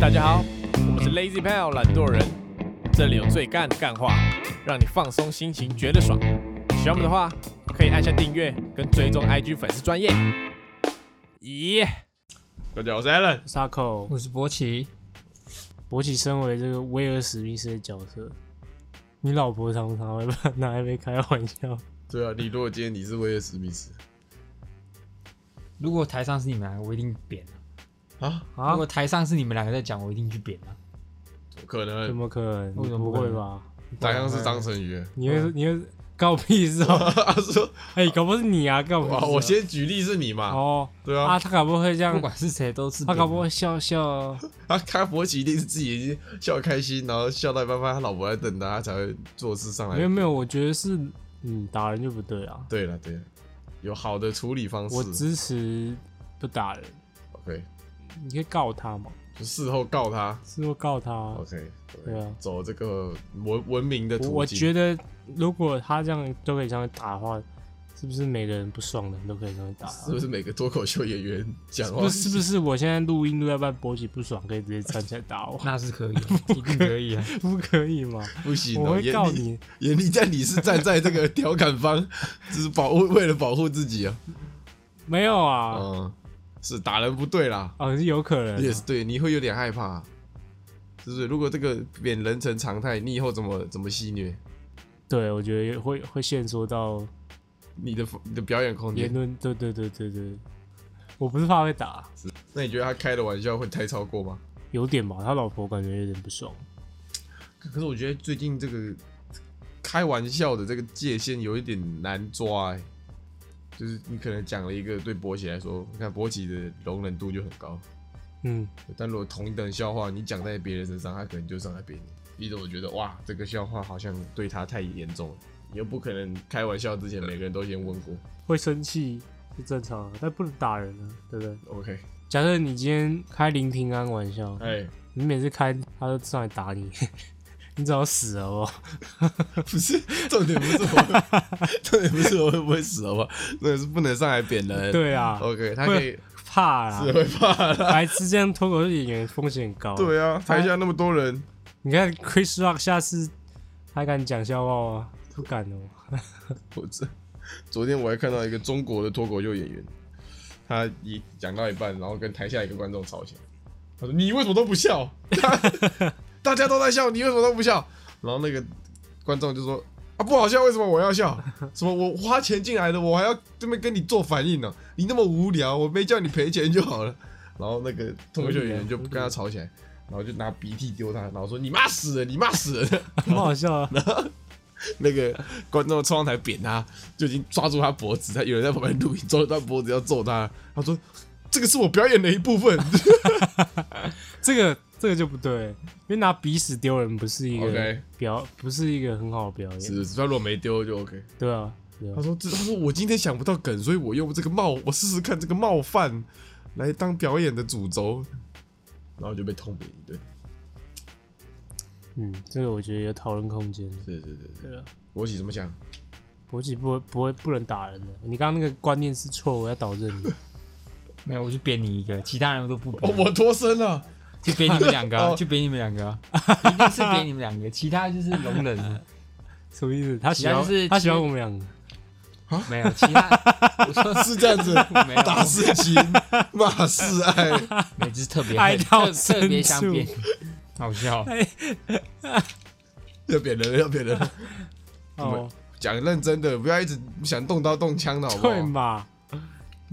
大家好，我们是 Lazy Pal 懒惰人，这里有最干的干话，让你放松心情，觉得爽。喜欢我们的话，可以按下订阅跟追踪 IG 粉丝专业。咦，大家好，我是 Allen。沙口，我是博奇，博奇身为这个威尔史密斯的角色，你老婆常常会把拿来被开玩笑。对啊，你如果今天你是威尔史密斯如果台上是你们我一定扁了。啊，啊如果？台上是你们两个在讲，我一定去扁啊。怎么可能怎？么可能？为什么不不可能会吧？台上是张成宇。你会你会告屁事哦？他说哎，搞不好是你啊，告屁事哇，啊？我先举例是你嘛？哦对啊啊，，他搞不好会这样不，管是谁都是。他搞不好笑笑 啊。他开博奇一定是自己已经笑得开心，然后笑到一半，发现他老婆在等他，他才会做事上来。没有没有，我觉得是嗯，打人就不对啊。对了对了，有好的处理方式。我支持不打人，OK，你可以告他嘛，就事后告他。事后告他。OK，对啊，走这个文文明的途径。我我觉得如果他这样都可以这样打的话，是不是每个人不爽的人都可以这样打？是不是每个脱口秀演员讲话不是是不是？我现在录音录到一半，博起不爽，可以直接站起来打我？那是可以，不可以啊。不可以吗？不行哦？我会告你。严厉，在你是站在这个调侃方，只是保护为了保护自己啊。没有啊，嗯，是打人不对啦，哦，是有可能啊。也是对，你会有点害怕，是不是？如果这个变人成常态，你以后怎么怎么戏虐？对，我觉得会会限缩到你的你的表演空间，言论。对对对对对，我不是怕被打，那你觉得他开的玩笑会太超过吗？有点吧。他老婆感觉有点不爽。可是我觉得最近这个开玩笑的这个界限有一点难抓、欸，就是你可能讲了一个对博奇来说，你看博奇的容忍度就很高，嗯，但如果同一等笑话你讲在别人身上，他可能就上来别你。逼得我觉得哇，这个笑话好像对他太严重了，你又不可能开玩笑之前每个人都先问过。会生气是正常的，但不能打人啊，对不对？OK，假设你今天开林平安玩笑，哎、你每次开他都上来打你，你早死了哦。不是重点，不是我，重点不是我会不会死，好不好？重点是不能上来扁人。对啊，，OK，他可以怕啦是，会怕啦。白痴这样脱口秀演员风险很高。，对啊，台下那么多人，你看 Chris Rock 下次还敢讲笑话吗？不敢哦。我这昨天我还看到一个中国的脱口秀演员，他一讲到一半，然后跟台下一个观众吵起来，他说：“你为什么都不笑？大家都在笑，你为什么都不笑？”然后那个观众就说：“啊，不好笑，为什么我要笑？什么我花钱进来的，我还要这边跟你做反应呢、你那么无聊，我没叫你赔钱就好了。”然后那个脱口秀演员就跟他吵起来，然后就拿鼻涕丢他，然后说：“你妈死人，你妈死了。”很好笑啊！然后那个观众冲上台扁他，就已经抓住他脖子，他有人在旁边录影，抓住他脖子要揍他。他说：“这个是我表演的一部分。这个这个就不对，因为拿鼻屎丢人不是一个 OK 表，不是一个很好的表”演，是，他如果没丢就 OK。对啊，对啊他说：“这他说我今天想不到梗，所以我用这个冒，我试试看这个冒犯来当表演的主轴，然后就被痛扁一顿。嗯，这个我觉得有讨论空间。是是是是，对啊，国企怎么想？国企不会不会不能打人的，你刚刚那个观念是错，我要导正你。没有，我就扁你一个，其他人我都不哦，，我脱身了。就给你们两个 就给你们两个啊，一定是给你们两个，其他就是容忍。什么意思？他喜欢是他喜欢我们两个，没有其他，我说是这样子，没有，打是情，骂是爱。没有就是特别爱到特特别想扁，好笑。要扁人了，要扁人了。哦，讲认真的，不要一直想动刀动枪的，好不好？对嘛？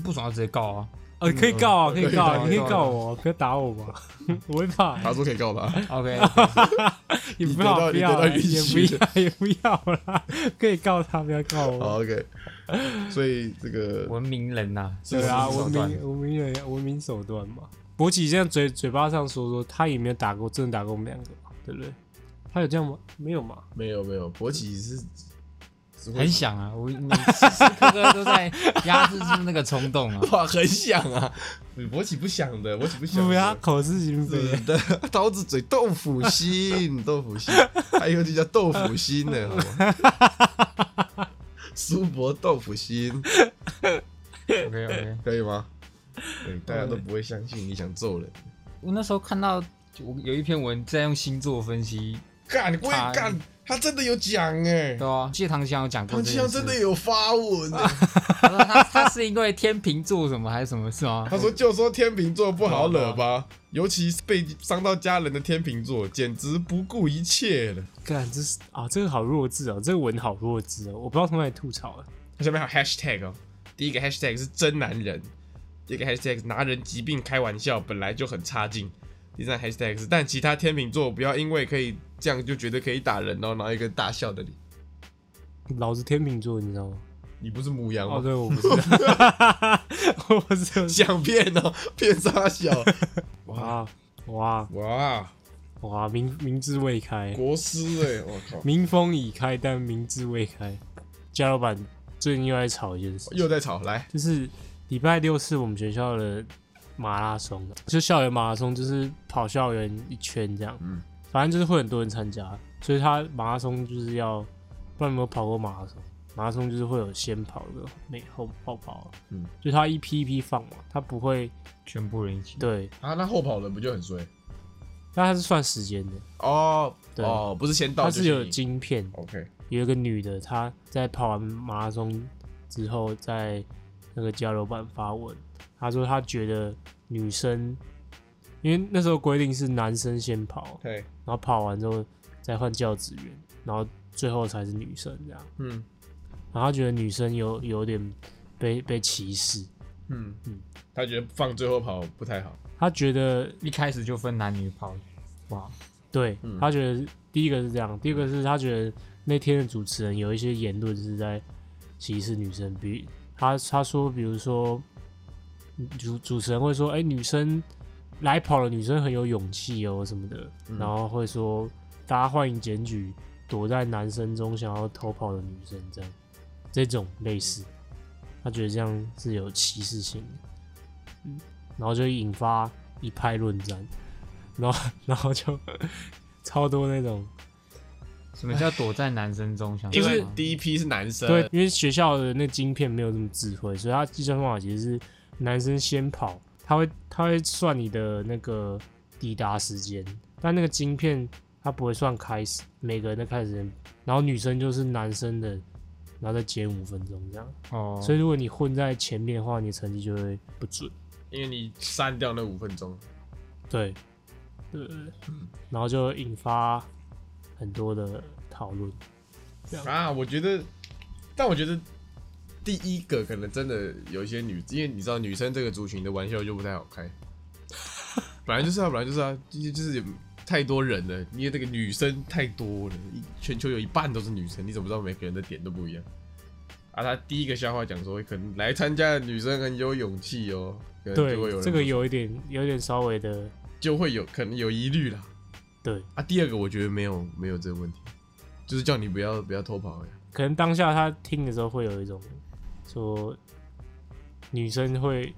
不爽就直接告啊。呃，可以告啊，嗯可以告啊，可以告你可以告我，不要打我嘛，我会怕。他说可以告他。OK，也不你得到要不要也不要也不要啦，可以告他，不要告我。好，OK。所以这个文明人呐，对啊，文明文明人文明手段嘛。博奇这样嘴嘴巴上说说，他也没有打过，真的打过我们两个嘛，对不对？他有这样吗？没有嘛？没有没有，博奇是很想啊，我 每时时刻刻都在压制住那个冲动啊。哇，很想啊。我岂不想的，我岂不想不要的。口是心非。的，刀子嘴豆腐心，豆腐心，还有就叫豆腐心呢，好吗？苏博豆腐心，OK OK，可以吗？对，大家都不会相信你想揍人。我那时候看到我有一篇文在用星座分析，干，我他也干，他真的有讲哎对，啊，谢唐香有讲过唐奇阳真的有发文欸，他说他他是因为天秤座什么还是什么是吗？他说就说天秤座不好惹吧，尤其是被伤到家人的天秤座，简直不顾一切了。干这是啊，这个好弱智哦，这个文好弱智哦，我不知道从哪里吐槽了。它下面还有 hashtag 哦，第一个 hashtag 是真男人，第二个 hashtag 拿人疾病开玩笑，本来就很差劲。第三个 hashtag 是，但其他天秤座不要因为可以这样就觉得可以打人哦，然后一个大笑的脸。老子天秤座，你知道吗？你不是母羊哦，吗？对，我不是，我不是。想骗哦，骗傻小。哇哇哇哇，明明智未开，国师哎，我靠，民风已开，但明智未开。加老板最近又在吵一件事，又在吵，来，就是礼拜六是我们学校的马拉松的，就校园马拉松，就是跑校园一圈这样。嗯。反正就是会很多人参加，所以他马拉松就是要，不知道有没有跑过马拉松？马拉松就是会有先跑的，没后后跑，嗯，就他一批一批放嘛，他不会全部人一起，对，啊，那后跑的不就很衰？那他是算时间的，哦对。哦，不是先到他是有你晶片，OK，有一个女的，她在跑完马拉松之后，在那个交流版发文，她说他觉得女生，因为那时候规定是男生先跑，对，然后跑完之后再换教职员，然后最后才是女生这样，嗯。然后他觉得女生有有点被被歧视，嗯嗯。他觉得放最后跑不太好。他觉得一开始就分男女跑，哇，对嗯，她觉得第一个是这样，第二个是他觉得那天的主持人有一些言论是在歧视女生，比他他说，比如说主主持人会说，哎、女生来跑的女生很有勇气哦什么的，嗯。然后会说大家欢迎检举躲在男生中想要偷跑的女生，这样。这种类似，他觉得这样是有歧视性的，嗯，然后就引发一派论战，然后 然后就超多那种。什么叫躲在男生中想？因为第一批是男生，对，因为学校的那晶片没有这么智慧，所以他计算方法其实是男生先跑，他会他会算你的那个抵达时间，但那个晶片它不会算开始每个人的开始时间，然后女生就是男生的，然后再减五分钟这样，哦，所以如果你混在前面的话，你成绩就会不准。因为你删掉那五分钟。对，对对对，然后就引发很多的讨论。啊，我觉得，但我觉得第一个可能真的有一些女，因为你知道女生这个族群的玩笑就不太好开，本来就是啊，本来就是啊，就是就是太多人了，因为这个女生太多了，全球有一半都是女生，你怎么知道每个人的点都不一样？啊，他第一个笑话讲说，可能来参加的女生很有勇气哦，可能就会有对，人这个有一点有点稍微的就会有可能有疑虑啦。对。啊，第二个我觉得没有没有这个问题，就是叫你不要不要偷跑呀。可能当下他听的时候会有一种说女生会，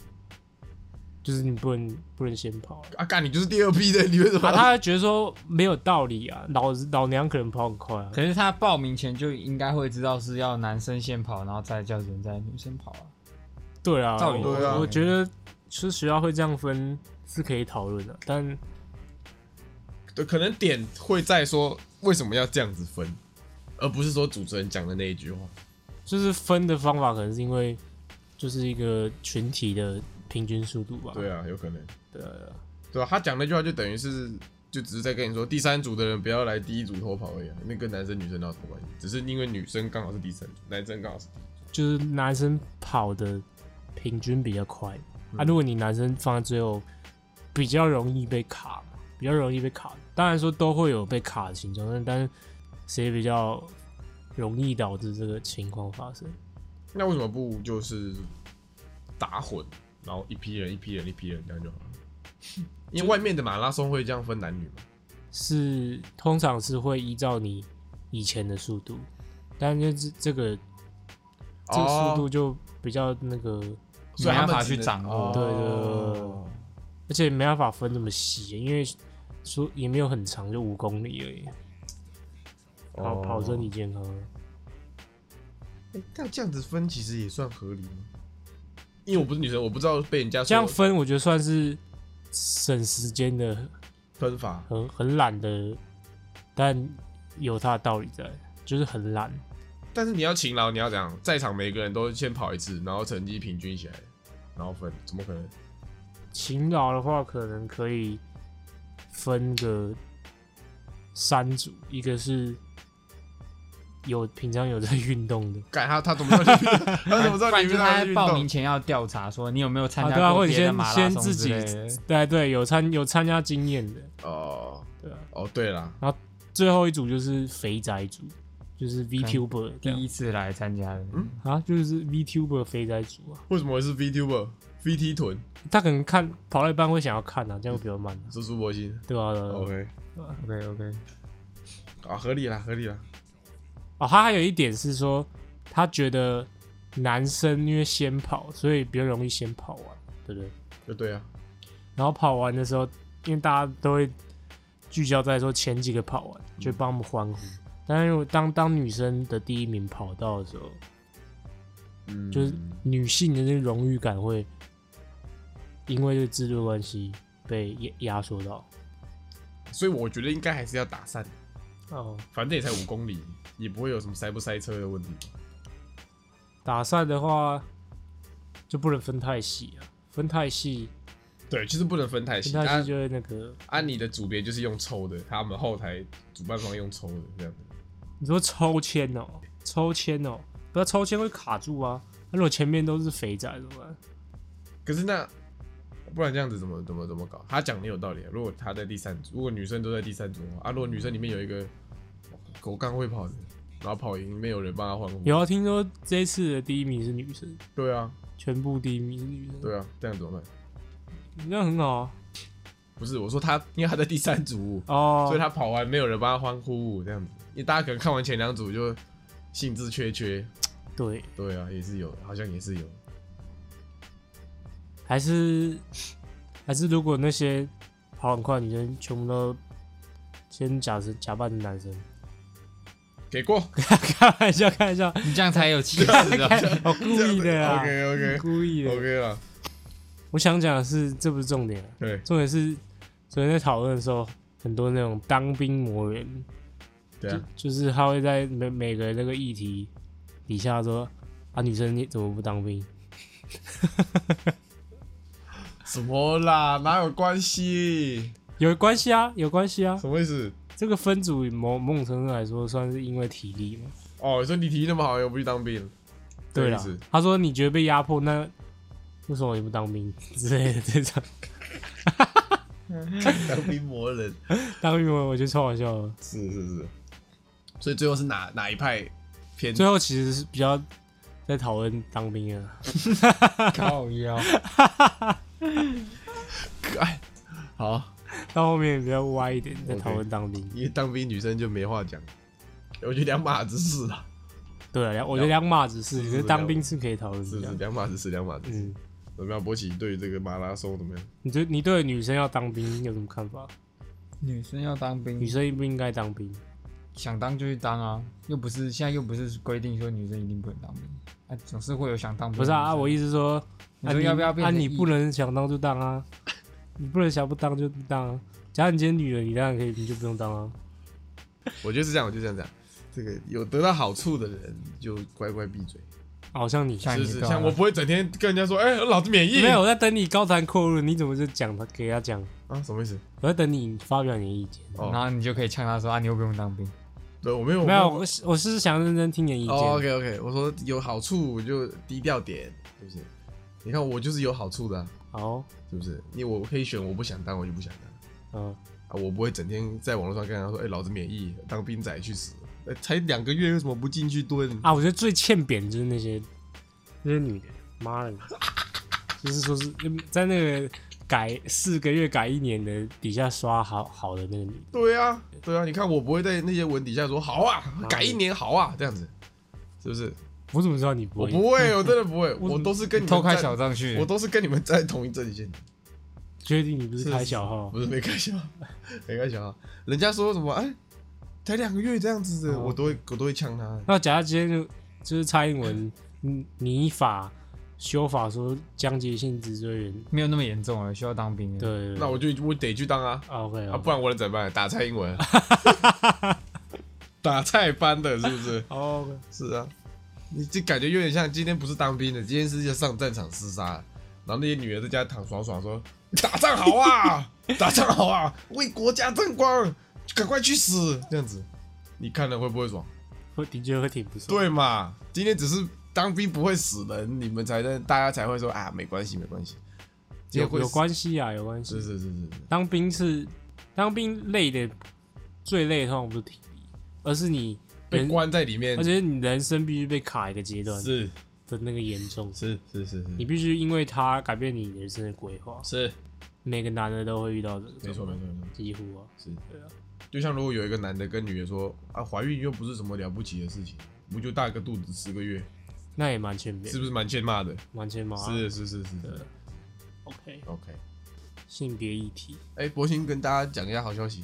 就是你不能不能先跑啊，干你就是第二批的，你为什么啊，他觉得说没有道理啊，老老娘可能跑很快啊，可是他报名前就应该会知道是要男生先跑，然后再叫人再女生跑啊。对啊，照理我对啊我觉得是学校会这样分是可以讨论的，但对，可能点会在说为什么要这样子分，而不是说主持人讲的那一句话。就是分的方法可能是因为就是一个群体的平均速度吧，对啊，有可能，对啊对吧、他讲那句话就等于是，就只是在跟你说，第三组的人不要来第一组偷跑而已、啊，那跟男生女生哪有什么关系？只是因为女生刚好是第三组，男生刚好是。就是男生跑的平均比较快，嗯啊，如果你男生放在最后，比较容易被卡，比较容易被卡。当然说都会有被卡的情况，但但是谁比较容易导致这个情况发生？那为什么不就是打混，然后一批人一批人一批人这样就好了？因为外面的马拉松会这样分男女嘛。是通常是会依照你以前的速度，但是这个这个速度就比较那个，所以他们没办法去掌握哦对对而且没办法分那么细，因为说也没有很长，就五公里而已。跑哦跑身体健康，欸但这样子分其实也算合理吗？因为我不是女生，我不知道被人家这样分我觉得算是省时间的分法，很很懒的，但有它的道理在，就是很懒。但是你要勤劳，你要怎样？在场每个人都先跑一次，然后成绩平均起来，然后分，怎么可能？勤劳的话，可能可以分个三组，一个是有平常有在运动的，改他他怎么知道你？他怎么知道你 平常运？报名前要调查，说你有没有参加啊对啊或者过别的先马拉松先自己之类的对对，有参有参加经验的，哦对啊。哦，对了，最后一组就是肥宅组，就是 VTuber 这样第一次来参加的，嗯啊，就是 VTuber 肥宅组啊。为什么会是 VTuber？VT 臀，他可能看跑到一半会想要看啊，这样会比较慢、啊，是苏博鑫。对吧、对啊？OK，OK OK，啊，合理了，合理啦。哦，他还有一点是说，他觉得男生因为先跑，所以比较容易先跑完，对不对？就对啊，然后跑完的时候，因为大家都会聚焦在说前几个跑完，就帮我们欢呼。但是如果当当女生的第一名跑到的时候，嗯，就是女性的那个荣誉感会因为这个制度关系被压压缩到。所以我觉得应该还是要打散，哦，反正也才五公里，也不会有什么塞不塞车的问题。打散的话就不能分太细啊，分太细，对，就是不能分太细。啊分太细就会那个。按你的组别就是用抽的，他们后台主办方用抽的这样子。你说抽签哦，抽签哦，不要抽签会卡住啊。那如果前面都是肥仔怎么办？可是那不然这样子怎么怎么怎么搞？他讲的有道理啊。如果他在第三组，如果女生都在第三组的话啊，如果女生里面有一个狗刚会跑的，然后跑赢，没有人帮他欢呼。有啊，听说这一次的第一名是女生，对啊，全部第一名是女生，对啊，这样怎么办？这样很好啊。不是，我说他，因为他在第三组，哦，所以他跑完没有人帮他欢呼，这样子。因为大家可能看完前两组就兴致缺缺。对，对啊，也是有，好像也是有。还是还是如果那些跑很快的女生全部都先假成假扮成男生，给过，开玩笑，开玩笑，你这样才有气势啊！我故意的啊 OK OK 故意的。OK 了。我想讲的是，这不是重点啊，对重点是昨天在讨论的时候，很多那种当兵魔人，对啊，就就是他会在每每个那个议题底下说啊，女生你怎么不当兵？什么啦？哪有关系？有关系啊，有关系啊。什么意思？这个分组某某种程度来说，算是因为体力嘛。哦，你说你体力那么好，又不去当兵？对啦这个意思，他说你觉得被压迫，那为什么你不当兵之类的这种 当兵魔人。当兵魔人我觉得超好笑的。是是是。所以最后是哪哪一派偏？最后其实是比较在讨论当兵啊，靠腰，哎，好，到后面比较歪一点，在讨论当兵。因为当兵女生就没话讲，我觉得两码子事啦。对啊，我觉得两码子事，是可是当兵是可以讨论是是的。两码子事，两码子事。嗯，怎么样，博奇对这个马拉松怎么样？你对你对女生要当兵有什么看法？女生要当兵女，生应不应该当兵？想当就去当啊，又不是现在又不是规定说女生一定不能当兵，啊，总是会有想当兵。不是啊，啊我意思说，啊你说要不要变啊，你不能想当就当啊，你不能想不当就不当啊。假如你今天女人，你当然可以，你就不用当啊。我觉得是这样，我就这样讲。这个有得到好处的人就乖乖闭嘴，好像你是是，像我不会整天跟人家说，哎、老子免疫。没有我在等你高谈阔论，你怎么就讲他给他讲？啊，什么意思？我在等你发表你的意见。哦然后你就可以呛他说啊，你又不用当兵，对我没有没有，我是我是想认真听你的意见。哦，OK OK，我说有好处我就低调点，是不是？你看我就是有好处的啊、好，是不是？因为我可以选，我不想当我就不想当嗯，啊，我不会整天在网络上跟人家说，哎、老子免疫，当兵仔去死，哎才两个月为什么不进去蹲？啊，我觉得最欠扁就是那些那些女的，妈的，就是说是在那个改四个月改一年的底下刷好好的那个女的，对啊，对啊，你看我不会在那些文底下说好啊，改一年好啊，这样子，是不是？我怎么知道你不会？我不会，我真的不会，我我都是跟你们偷开站小账去我，都是跟你们在同一阵线，确定你不是是开小号？不是没开小号，没开小号。人家说什么哎，才两个月这样子的，哦我都会我都会呛他。那假如今天就就是蔡英文，嗯，你法修法说江节性脊椎炎，没有那么严重啊，需要当兵了。对那我就我得去当啊，啊 OK 啊，啊，不然我能怎么办？打蔡英文，打菜班的，是不是？哦 OK，是啊，你这感觉有点像今天不是当兵的，今天是要上战场厮杀，然后那些女的在家躺爽爽说：“打仗好啊，打仗好啊，为国家争光，赶快去死！”这样子，你看了会不会爽？会的确会挺不错。对嘛？今天只是当兵不会死人，你们才能大家才会说啊，没关系，没关系。有有关系啊，有关系。是是是是是，当兵是当兵累的最累的通常不是体力，而是你被人，关在里面。而，且你人生必须被卡一个阶段是。的那个严重，是是是是。你必须因为他改变你人生的规划。是，每个男的都会遇到这个，没错没错，没错。几乎啊，是，对啊，就像如果有一个男的跟女的说啊，怀孕又不是什么了不起的事情，不就大个肚子十个月，那也蛮欠扁。是，不是蛮欠骂的？蛮欠骂。是是是是。对是，OK，，OK。性别议题，哎，博兴跟大家讲一下好消息，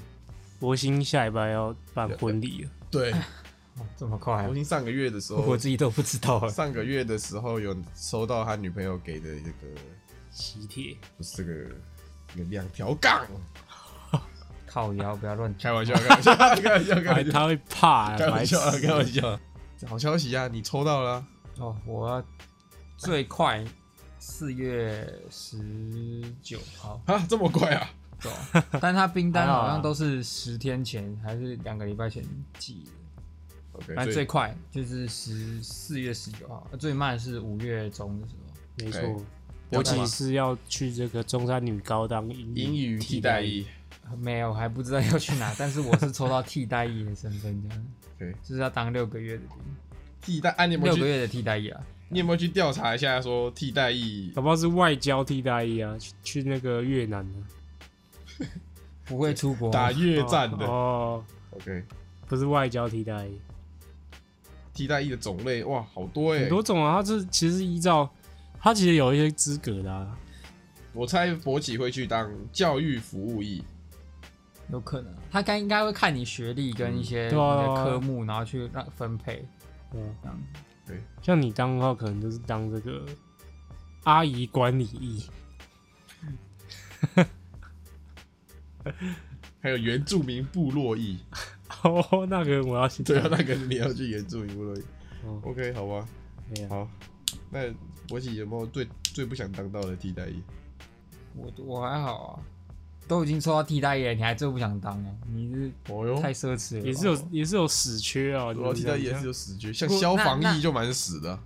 博兴下礼拜要办婚礼了，对，哦这么快我已经上个月的时候我，自己都不知道。上个月的时候有收到他女朋友给的这个，喜帖，不是这个这个两条杠，靠腰，不要乱开玩笑，开玩笑，开玩笑，开玩笑，哎 他会怕啊，开玩笑开玩笑。好消息啊，你抽到了。啊，哦，我最快四月十九号。啊，这么快啊？走，但他冰单好像都是十天前还是两个礼拜前寄的，以最快就是十四月十九号，最慢是五月中的时候。没错。我其是要去这个中山女高当英英语替代役没有，还不知道要去哪，但是我是抽到替代役的身份，这样，OK，就是要当六个月的兵，替代，啊，你有没有？六个月的替代役啊。你有没有去调查一下，说替代役搞不好是外交替代役啊，去去那个越南的不会出国打越战的哦，？OK，不是外交替代役，替代役的种类哇，好多哎很！多种啊。它是其实是依照他其实有一些资格的啊，我猜博奇会去当教育服务役，有可能，他该应该会看你学历跟一些科目，然后去让分配对啊这样。像你当的话，可能就是当这个阿姨管理役，还有原住民部落役。哦，那个我要去对啊，那个你要去原住民部落役。哦 OK，好吧，啊好。那博奇有没有最最不想当到的替代役？我我还好啊，都已经抽到替代役了，你还最不想当啊？你是哦哟，太奢侈了吧。也是有也是有死缺啊，我替代役也是有有死缺，像消防役就蛮死的啊。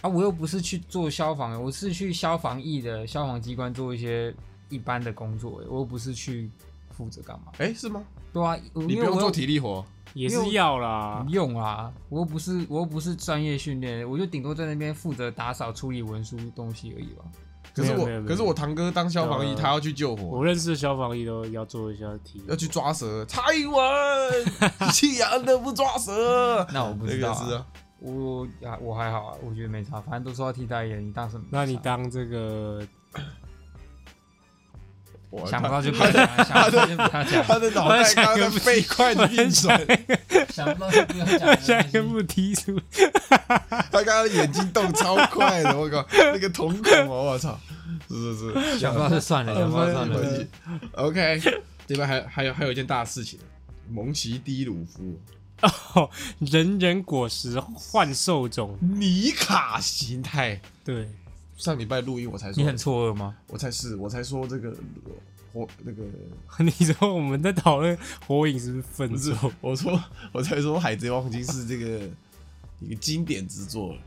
啊，我又不是去做消防，我是去消防役的消防机关做一些一般的工作，我又不是去负责干嘛？哎，是吗？对啊，你不用做体力活，也是要啦不，用啊，我又不是我又不是专业训练，我就顶多在那边负责打扫、处理文书东西而已吧。可是我没有没有没有可是我堂哥当消防役，对啊他要去救火，我认识的消防员都要做一下体力，要去抓蛇。蔡英文弃养的不抓蛇，那我不那知道、啊，个是啊，我啊我还好啊，我觉得没差，反正都说要替代役，你当什么？那你当这个哇想不到就不要讲，想不到就不要讲，他的脑袋刚刚在飞快的运转，想不到就 不要讲。下一个不踢出，他刚刚眼睛动超快的，我靠，那个瞳孔哦，我操，是是是，想不到就算了，想不到算了。OK，这边还还有还有一件大事情，蒙奇迪鲁夫哦，人人果实幻兽种，尼卡形态。对，上礼拜录音我才说，你很错愕吗？我才是我才说这个火那个 你说我们在讨论火影是不是粪不是种？，我说我才说海贼王已经是这个一个经典之作了，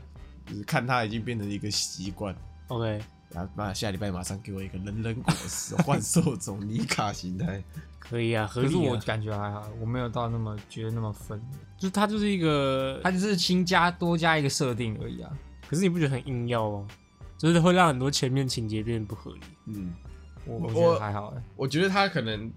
就是看它已经变成一个习惯。OK，然后妈下礼拜马上给我一个人人果实幻兽种尼卡形态，可以啊，合可是我感觉还好，我没有到那么觉得那么分，就是它就是一个，它就是新加多加一个设定而已啊。可是你不觉得很硬要吗？就是会让很多前面情节变得不合理。嗯，我我我觉得还好哎、我觉得他可能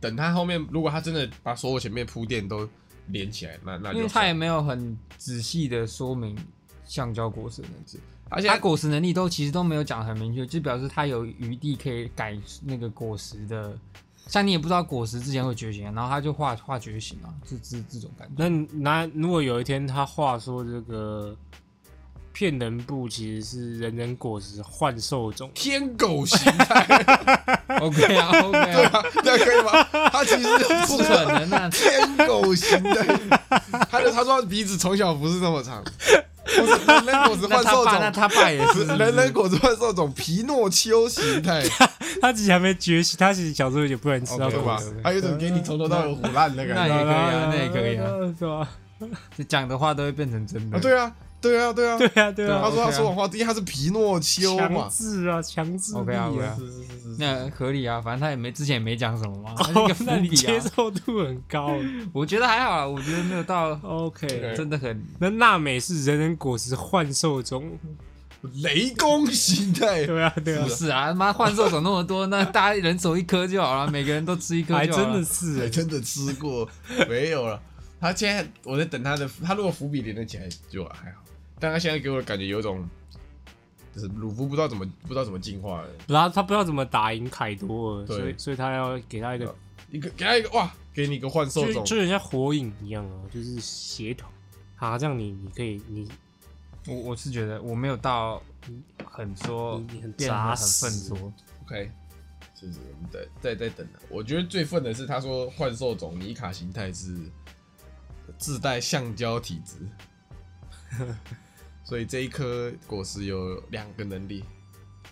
等他后面，如果他真的把所有前面铺垫都连起来，那那就因为他也没有很仔细的说明橡胶果实的能力，而且他果实能力都其实都没有讲很明确，就表示他有余地可以改那个果实的。像你也不知道果实之前会觉醒啊，然后他就画画觉醒啊，这这这种感觉。那那如果有一天他画说这个骗人部其实是人人果实幻兽种，天狗形态，OK 啊，OK 啊，对啊，这样可以吗？他其实不可能啊！天狗形态，他的他说他鼻子从小不是那么长，不是人人果实那幻兽他爸，那种，他爸也是是人人果实幻兽种皮诺丘形态，他其实还没觉醒，他其实小时候有点不能吃到 OK 对吧果实。？他有种给你从头到尾腐烂的感觉那也可以啊那也可以啊是吧？这讲的话都会变成真的。啊，对啊，对啊，对啊，对啊，对啊。他，说他 OK 啊说谎话，因为他是皮诺丘强，制啊，强制力 OK 啊，OK 啊。啊。是是是是是，那合理啊，反正他也没之前也没讲什么嘛，一哦个，伏那你接啊。受度很高。我觉得还好啊，我觉得没有到 OK，OK 真的很那娜美是人人果实幻兽中，雷公形态，对啊，对啊。不，是啊，他妈幻兽种那么多，那大家人手一颗就好了，每个人都吃一颗还。真的是。欸，还真的吃过，没有了。他现在我在等他的，他如果伏笔连得起来就还好，但他现在给我的感觉有种，就是鲁夫不知道怎么不知道怎么进化了，然后他不知道怎么打赢凯多尔，对所以所以他要给他一个，一个给他一个哇，给你一个幻兽种就就，人家火影一样啊，就是协同。啊，这样你你可以你我我是觉得我没有到很说你你很变得很扎实。笨拙，OK，是是，我们在在在等他。我觉得最愤的是他说幻兽种尼卡形态是自带橡胶体质，所以这一颗果实有两个能力。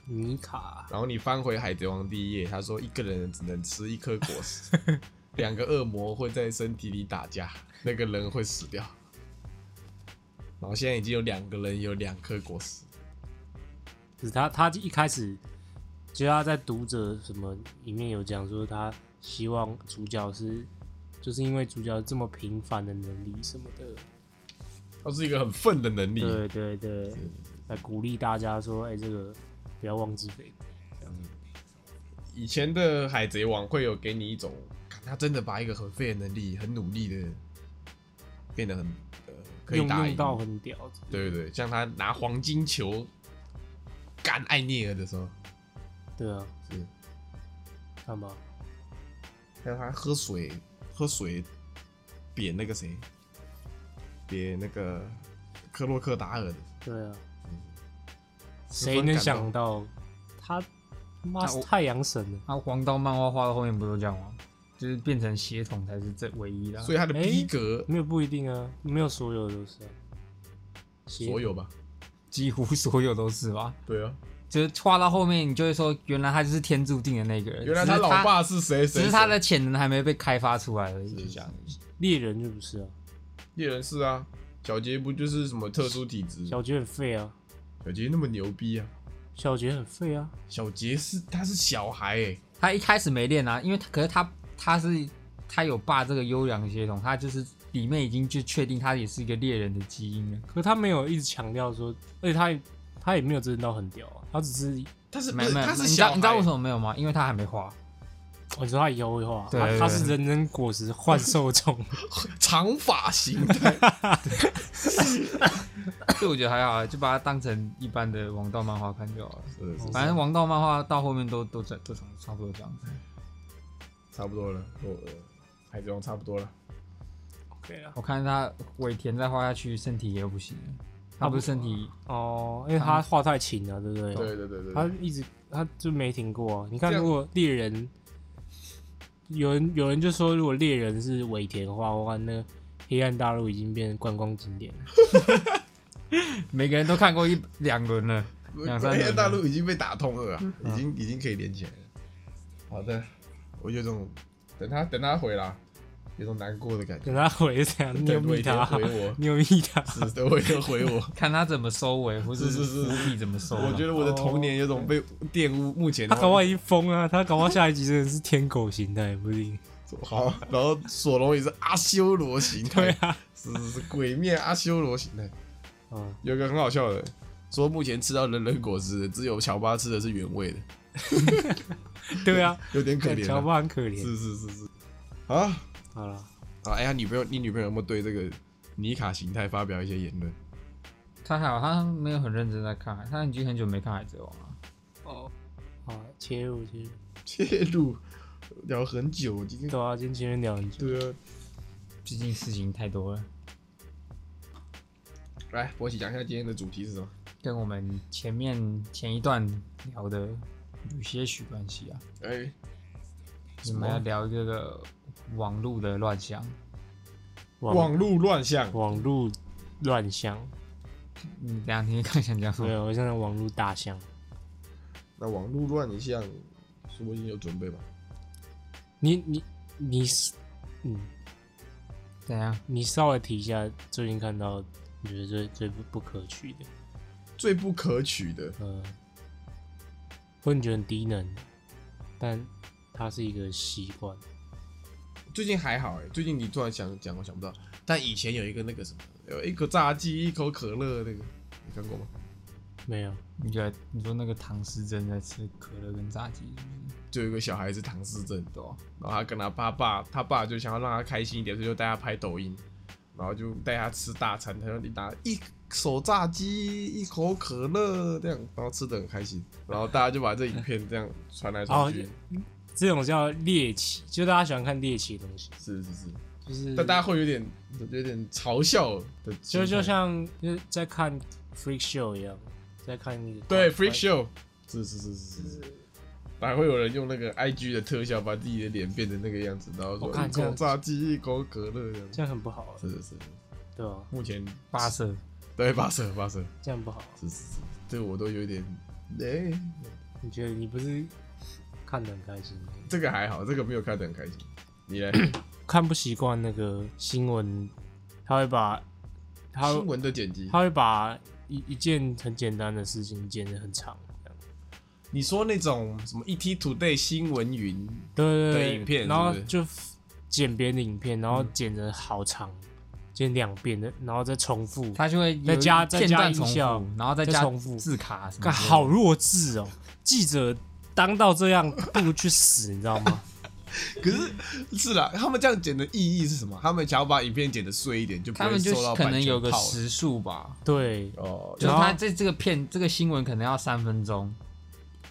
尼卡，然后你翻回《海贼王》第一页，他说一个人只能吃一颗果实，两个恶魔会在身体里打架，那个人会死掉。然后现在已经有两个人有两颗果实，就是他他一开始就他在读者什么里面有讲说他希望主角是，就是因为主角这么平凡的能力什么的，它是一个很愤的能力。对对对，来鼓励大家说，哎、这个不要妄自菲薄。以前的海贼王会有给你一种，看他真的把一个很废的能力，很努力的变得很呃可以用打赢。到很屌，对对对，像他拿黄金球干艾涅尔的时候，对啊，是。看吧，还有他喝水喝水扁那个谁，扁那个克洛克达尔的，对啊，十谁能想到他妈是太阳神了？他黄道漫画画到后面不都这样吗？就是变成血统才是这唯一的啊。所以他的哎逼格没有不一定啊，没有所有都是啊，所有吧？几乎所有都是吧？对啊，就是画到后面，你就会说，原来他就是天注定的那个人。原来他老爸是谁？谁只是他的潜能还没被开发出来而已。这样猎人就不是啊，猎人是啊，小杰不就是什么特殊体质？小杰很废啊，小杰那么牛逼啊！小杰很废啊，小杰是他是小孩哎、他一开始没练啊，因为他可是他他是他有爸这个优良血统，他就是里面已经就确定他也是一个猎人的基因了。可是他没有一直强调说，而且他也他也没有真的到很屌啊，他只是他是不没有没有，是他是你知小你知道为什么没有吗？因为他还没画。我知道他以后会画，对对他他是人人果实幻兽种，长发形态？所以我觉得还好啊，就把它当成一般的王道漫画看就好了。是是反正王道漫画到后面都都在都差差不多这样子。差不多了，我呃海贼王差不多了。OK 啊，我看他尾田再画下去，身体也不行了。他不是身体，哦，因为他画太勤了，对不对？对对对对对，他一直他就没停过、啊。你看，这样如果猎人有人有人就说，如果猎人是尾田画的话，那黑暗大陆已经变成观光景点了。每个人都看过一两轮了。两三轮黑暗大陆已经被打通了啊，嗯已经已经可以连起来了。好的，我有种等他等他回来，有种难过的感觉。等他回 是这样，你有密他，回我，你有密他，是等尾田回我。看他怎么收尾，不是是是伏笔怎么收嘛。我觉得我的童年有种被玷污，目前他搞不好已经疯了，他搞不好下一集真的是天狗形态，不一定。好，然后索隆也是阿修罗形态，对啊，是是是鬼灭阿修罗形态。嗯，有一个很好笑的，说目前吃到人人果汁的只有乔巴吃的是原味的，对啊，有点可怜乔啊。巴很可怜。是是是是。啊好了，啊！哎呀，女朋友，你女朋友有没有对这个尼卡形态发表一些言论？他还好，他没有很认真在看，他已经很久没看海贼王了。哦，好，切入切入。切入聊很久，今天对啊，今天前面聊很久。对啊，最近事情太多了。来，博奇讲一下今天的主题是什么？跟我们前面前一段聊的有些许关系啊。哎、我们要聊这个网络的乱象。网网络乱象，网络乱象，嗯，两天刚想讲什对，么？我现在网络大象。那网络乱象，说不定有准备吧？你你你是，嗯，怎样？你稍微提一下最近看到你觉得最最不不可取的，最不可取的，呃，或者你觉得很低能，但它是一个习惯。最近还好哎、最近你突然想讲，我想不到。但以前有一个那个什么，有一口炸鸡，一口可乐，那个你看过吗？没有，你觉得你说那个唐诗珍在吃可乐跟炸鸡？就有一个小孩子唐诗珍，对吧？然后他跟他爸爸，他爸就想要让他开心一点，所以就带他拍抖音，然后就带他吃大餐，他说你拿一手炸鸡，一口可乐这样，然后吃的很开心，然后大家就把这影片这样传来传去，这种叫猎奇，就大家喜欢看猎奇的东西，是是是，就是但大家会有点有点嘲笑的心态，就就像就是在看 freak show 一样，在看一个对 freak show，是是是是是。还会有人用那个 IG 的特效把自己的脸变成那个样子，然后说一我看这样口炸鸡，一口可乐这样。子。这样很不好啊，是是是，对吧？目前八色，对八色八色，这样不好。是是是，这我都有点，哎、你觉得你不是看得很开心吗？这个还好，这个没有看得很开心。你呢 看不习惯那个新闻，他会把他新闻的剪辑，他会把一一件很简单的事情剪得很长，这样你说那种什么 ET Today 新闻云，对对对，的影片然后就剪别人的影片，然后剪的好长，剪两遍的，然后再重复，他就会再加再加音效，然后再加重复字卡什么的。干好弱智哦！记者当到这样，不如去死，你知道吗？可是是啦，他们这样剪的意义是什么？他们想要把影片剪的碎一点，就不会他们就受到版可能有个时数吧，对，哦，就是然后他这这个片这个新闻可能要三分钟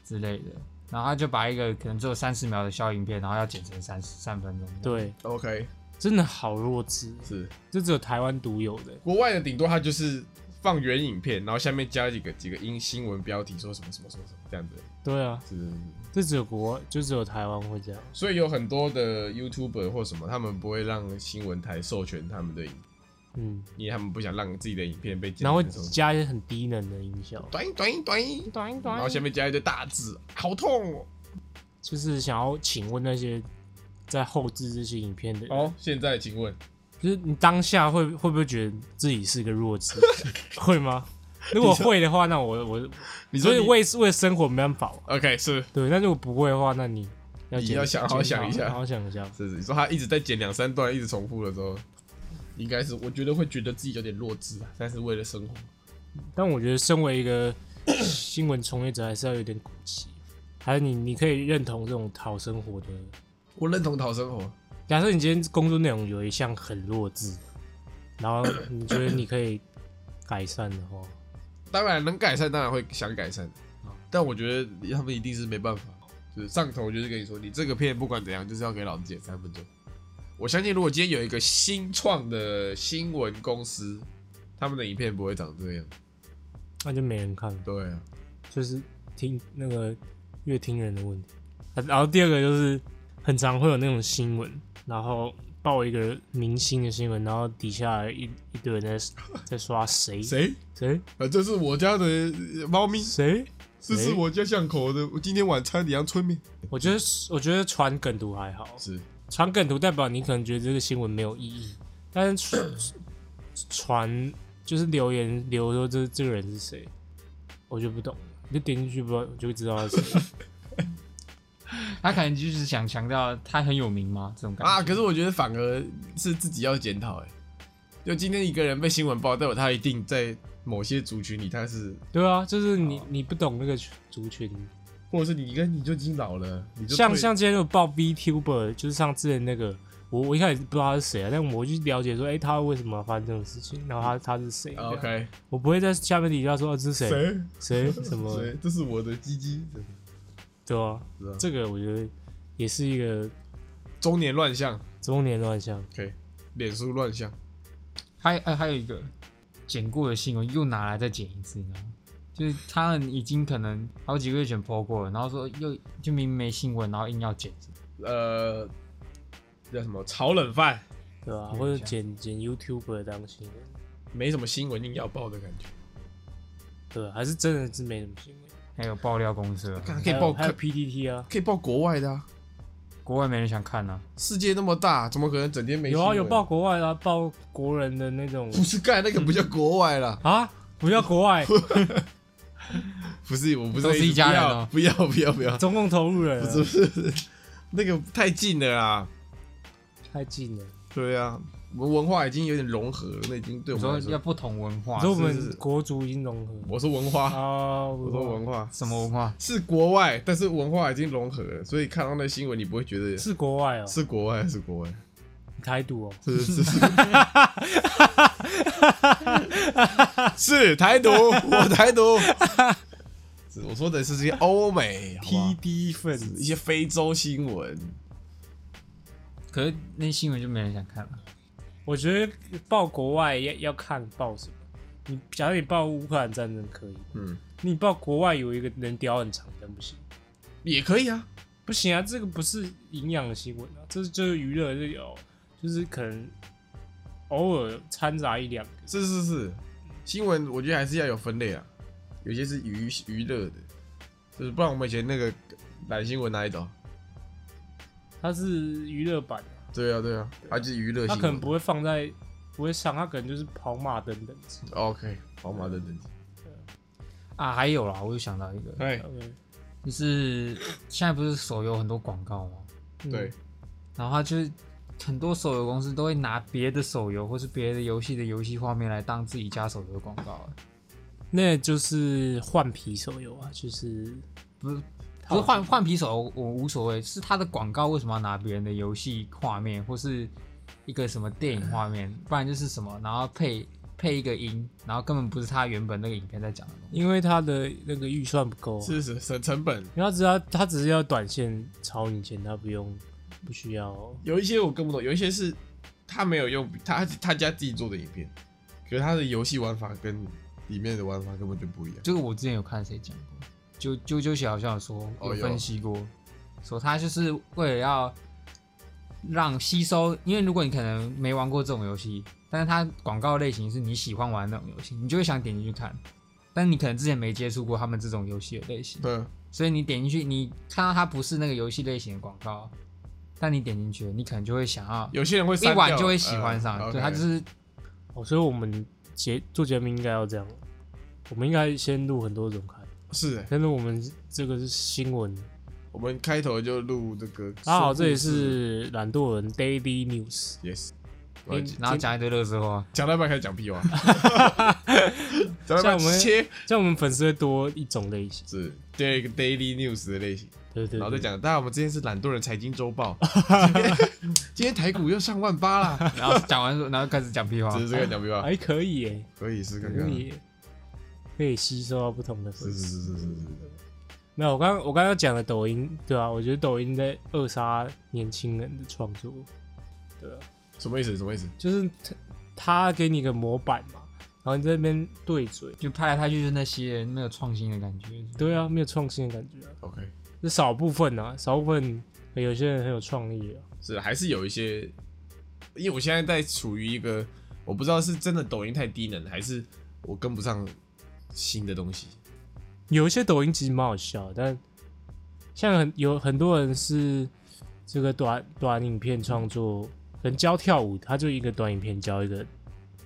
之类的，然后他就把一个可能只有三十秒的小影片，然后要剪成三十三分钟。，对，OK 真的好弱智，是这只有台湾独有的。国外的顶多它就是放原影片，然后下面加几个几个英新闻标题，说什么什么什么什么这样子，对啊，是是是。这只有国外，就只有台湾会这样。所以有很多的 YouTuber 或什么，他们不会让新闻台授权他们的影，嗯，因为他们不想让自己的影片被剪然后加一些很低能的音效，短音短音短音，短一然后下面加一堆大字，好痛哦！就是想要请问那些在后置这些影片的人，哦，现在请问，就是你当下会会不会觉得自己是个弱智？会吗？如果会的话，那我我所以你说你为为了生活没办法嘛。OK 是对，那如果不会的话，那你要检你要想好想一下好好想一下。是是，你说他一直在剪两三段，一直重复的时候，应该是我觉得会觉得自己有点弱智啊，但是为了生活，但我觉得身为一个 新闻从业者，还是要有点骨气。还有你，你可以认同这种讨生活的。我认同讨生活，假设你今天工作内容有一项很弱智，然后你觉得你可以改善的话，当然能改善，当然会想改善，但我觉得他们一定是没办法，就是上头就是跟你说，你这个片不管怎样，就是要给老子剪三分钟。我相信，如果今天有一个新创的新闻公司，他们的影片不会长这样。那就没人看，对啊，就是听那个乐听人的问题。啊然后第二个就是很常会有那种新闻，然后报一个明星的新闻，然后底下一一堆人在 在刷谁？谁？谁？啊，这是我家的呃猫咪，谁，这是我家巷口的，我今天晚餐的阳春面。我觉得我觉得传梗图还好，是，传梗图代表你可能觉得这个新闻没有意义，但是传传就是留言留说这这个人是谁，我就不懂，你就点进去不知道就会知道他是谁。他可能就是想强调他很有名吗？这种感觉。啊，可是我觉得反而是自己要检讨哎。就今天一个人被新闻报，代表他一定在某些族群里他是，对啊，就是你你不懂那个族群，或者是你跟你就已经老了，你就像像今天有报 VTuber，就是上之前那个，我我一开始不知道他是谁啊，但我去了解说，哎、他为什么发生这种事情，然后他他是谁、啊 OK 我不会在下面底下说、啊、这是谁？谁？谁？什么，谁，这是我的鸡鸡，对啊，啊这个我觉得也是一个中年乱象中年乱象。，OK，脸书乱象，还还还有一个，剪过的新闻又拿来再剪一次，你知道吗？就是他们已经可能好几个月前播过了，然后说又就明明没新闻，然后硬要剪。呃，叫什么炒冷饭，对吧、嗯或者剪剪 YouTuber 当新闻，没什么新闻硬要报的感觉。对，还是真的是没什么新闻。还有爆料公司可以报还有 PTT 啊，可以报国外的啊，国外没人想看啊。世界那么大，怎么可能整天没新闻？有啊有报，国外的、啊，报国人的那种。不是干那个不叫国外啦，啊，不叫国外，不是我不是都是一家人哦不要不要不要，中共投入人、啊，不是不是那个太近了啦。太近了。对啊，我们文化已经有点融合了，那已经对我们来说，要不同文化所以我是是？们国族已经融合我说文化，啊，我说文化。什么文化？是国外，但是文化已经融合了，所以看到那新闻你不会觉得是国外哦，是国外是国外，台独哦，是是是，是台独，我台独。我说的是这些欧美 TD 分一些非洲新闻，可是那新闻就没人想看了。我觉得报国外要要看报什么。你假如你报乌克兰战争可以，嗯，你报国外有一个能屌很长，但不行，也可以啊。不行啊，这个不是营养的新闻啊，这是就是娱乐，就有就是可能偶尔掺杂一两个。是是是，新闻我觉得还是要有分类啊，有些是娱娱乐的，就是不然我们以前那个懒新闻哪里找？它是娱乐版的，对啊对啊，它就是娱乐性。它可能不会放在不会上，它可能就是跑马灯等级。OK，跑马灯等级。啊，还有啦，我又想到一个，哎，OK，就是现在不是手游很多广告吗？嗯对，然后他就是很多手游公司都会拿别的手游或是别的游戏的游戏画面来当自己家手游的广告啊，那就是换皮手游啊，就是不是不是换换皮手我无所谓，是他的广告为什么要拿别人的游戏画面或是一个什么电影画面，不然就是什么，然后配配一个音，然后根本不是他原本那个影片在讲的东西。因为他的那个预算不够啊、是是省成本。因为他只要他只是要短线炒你钱，他不用不需要。有一些我更不懂，有一些是他没有用他他家自己做的影片，可是他的游戏玩法跟里面的玩法根本就不一样。这个我之前有看谁讲过，就啾啾姐好像有说有。分析过，说他就是为了要让吸收，因为如果你可能没玩过这种游戏，但是它广告类型是你喜欢玩那种游戏，你就会想点进去看，但你可能之前没接触过他们这种游戏的类型，对，所以你点进去，你看到它不是那个游戏类型的广告，但你点进去，你可能就会想要有些人会一玩就会喜欢上，呃对它就是哦，所以我们节做节目应该要这样，我们应该先录很多种看，是欸。但是我们这个是新闻。我们开头就录这个。大家好，这里是懒惰人 Daily News。yes，然后讲一堆乐色话，讲到一半开始讲屁话，像我们切这样我们粉丝会多一种类型。是第二个 daily news 的类型，对对對，然后再讲，大家我们之前是懒惰人财经周报，今天今天台股又上万八啦，然后讲完说，然后开始讲屁话。只，是这个讲屁话，还可以耶，可以试看看，可以吸收到不同的粉丝。是是是是是是，没有，我刚我刚刚讲的抖音，对啊，我觉得抖音在扼杀年轻人的创作，对啊，什么意思？什么意思？就是他他给你个模板嘛，然后你在那边对嘴，就拍来拍去就是那些没有创新的感觉。对啊，没有创新的感觉啊，OK，是少部分啊，少部分有些人很有创意啊，是还是有一些，因为我现在在处于一个我不知道是真的抖音太低能，还是我跟不上新的东西。有一些抖音其实蛮好笑，但像很有很多人是这个短短影片创作，可能教跳舞，他就一个短影片教一个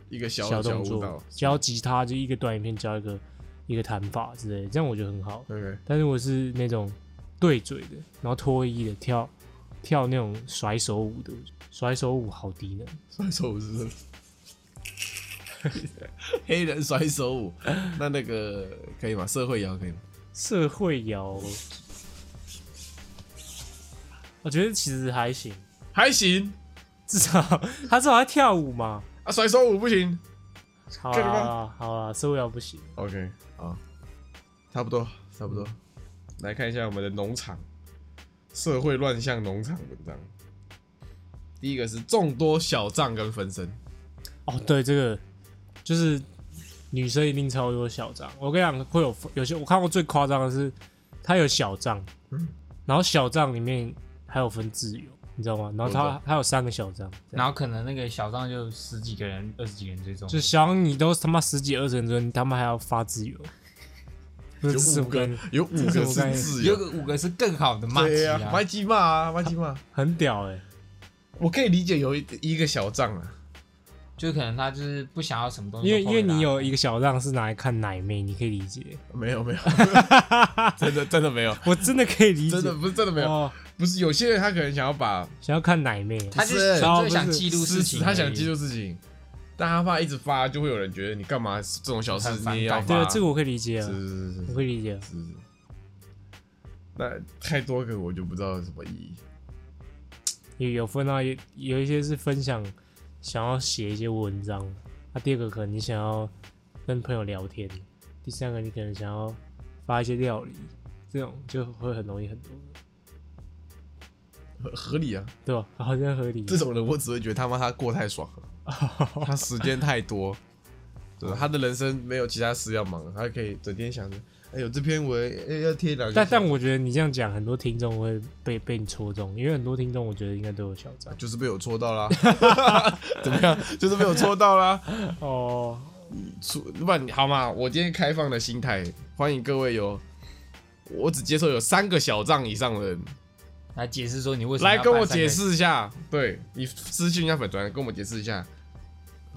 一个小小动作，教吉他就一个短影片教一个一个弹法之类的，这样我觉得很好。OK，但是我是那种对嘴的，然后脱衣的跳跳那种甩手舞的，甩手舞好低能。甩手舞是 黑人甩手舞，那那个可以吗？社会摇可以吗？社会摇，我觉得其实还行，还行至少他至少在跳舞嘛。啊，甩手舞不行。好可以吗啦，好啊，社会摇不行。OK，好，差不多，差不多。来看一下我们的农场社会乱象农场文章。第一个是众多小账跟分身，哦，对，这个就是女生一定超多小账。我跟你讲，会有有些我看过最夸张的是，他有小账，嗯。然后小账里面还有分自由，你知道吗？然后我知道它它有三个小账，然后可能那个小账就十几个人、二十几个人追踪，就想你都他妈十几二十人，你他妈还要发自由，有五个有五个是自由，有五个是更好的骂鸡对呀，啊麦，鸡骂啊，麦鸡骂。很屌哎、我可以理解有一一个小账啊，就可能他就是不想要什么东西因为因为你有一个小账是拿来看奶妹，你可以理解，没有没有，真的真的没有，我真的可以理解，真的不是真的没有，哦，不是有些人他可能想要把想要看奶妹，他就是纯哦不是粹想记录事事情，他想记录事情，但他怕一直发，就会有人觉得你干嘛这种小事你也要发？对啊，这个我可以理解啊。是，是是是我可以理解啊。是是。那太多个我就不知道有什么意义。有有分到有有一些是分享，想要写一些文章，那、第二个可能你想要跟朋友聊天，第三个你可能想要发一些料理，这种就会很容易很多，合合理啊，对吧？好像合理。这种人我只会觉得他妈他过太爽了，他时间太多，对吧？他的人生没有其他事要忙，他可以整天想着，哎呦这篇文哎要贴两个，但但我觉得你这样讲，很多听众会被被你戳中，因为很多听众我觉得应该都有小账。就是被我戳到啦，怎么样？就是被我戳到啦。哦，出不好嘛？我今天开放的心态，欢迎各位有，我只接受有三个小账以上的人来解释说你为什么来跟我解释一下，对你私信一下粉团，跟我们解释一下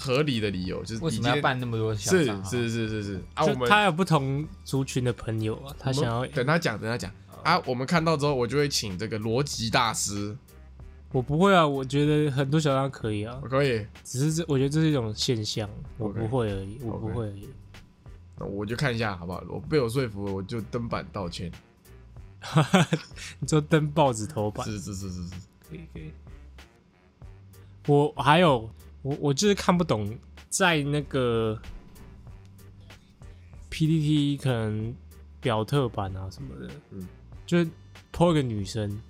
合理的理由，就是为什么要你今天办那么多小是是是是是。啊，我们他有不同族群的朋友啊，他想要等他讲，等他讲。啊，我们看到之后，我就会请这个逻辑大师，我不会啊，我觉得很多小张可以啊。我，可以，只是这我觉得这是一种现象，我不会而已，我不会而已。那我就看一下好不好？我被我说服了，我就登板道歉，你就登报纸头版，是是是是是，可以可以。我还有我我就是看不懂，在那个 PPT 可能表特版啊什么的，嗯，就是 po 一个女生，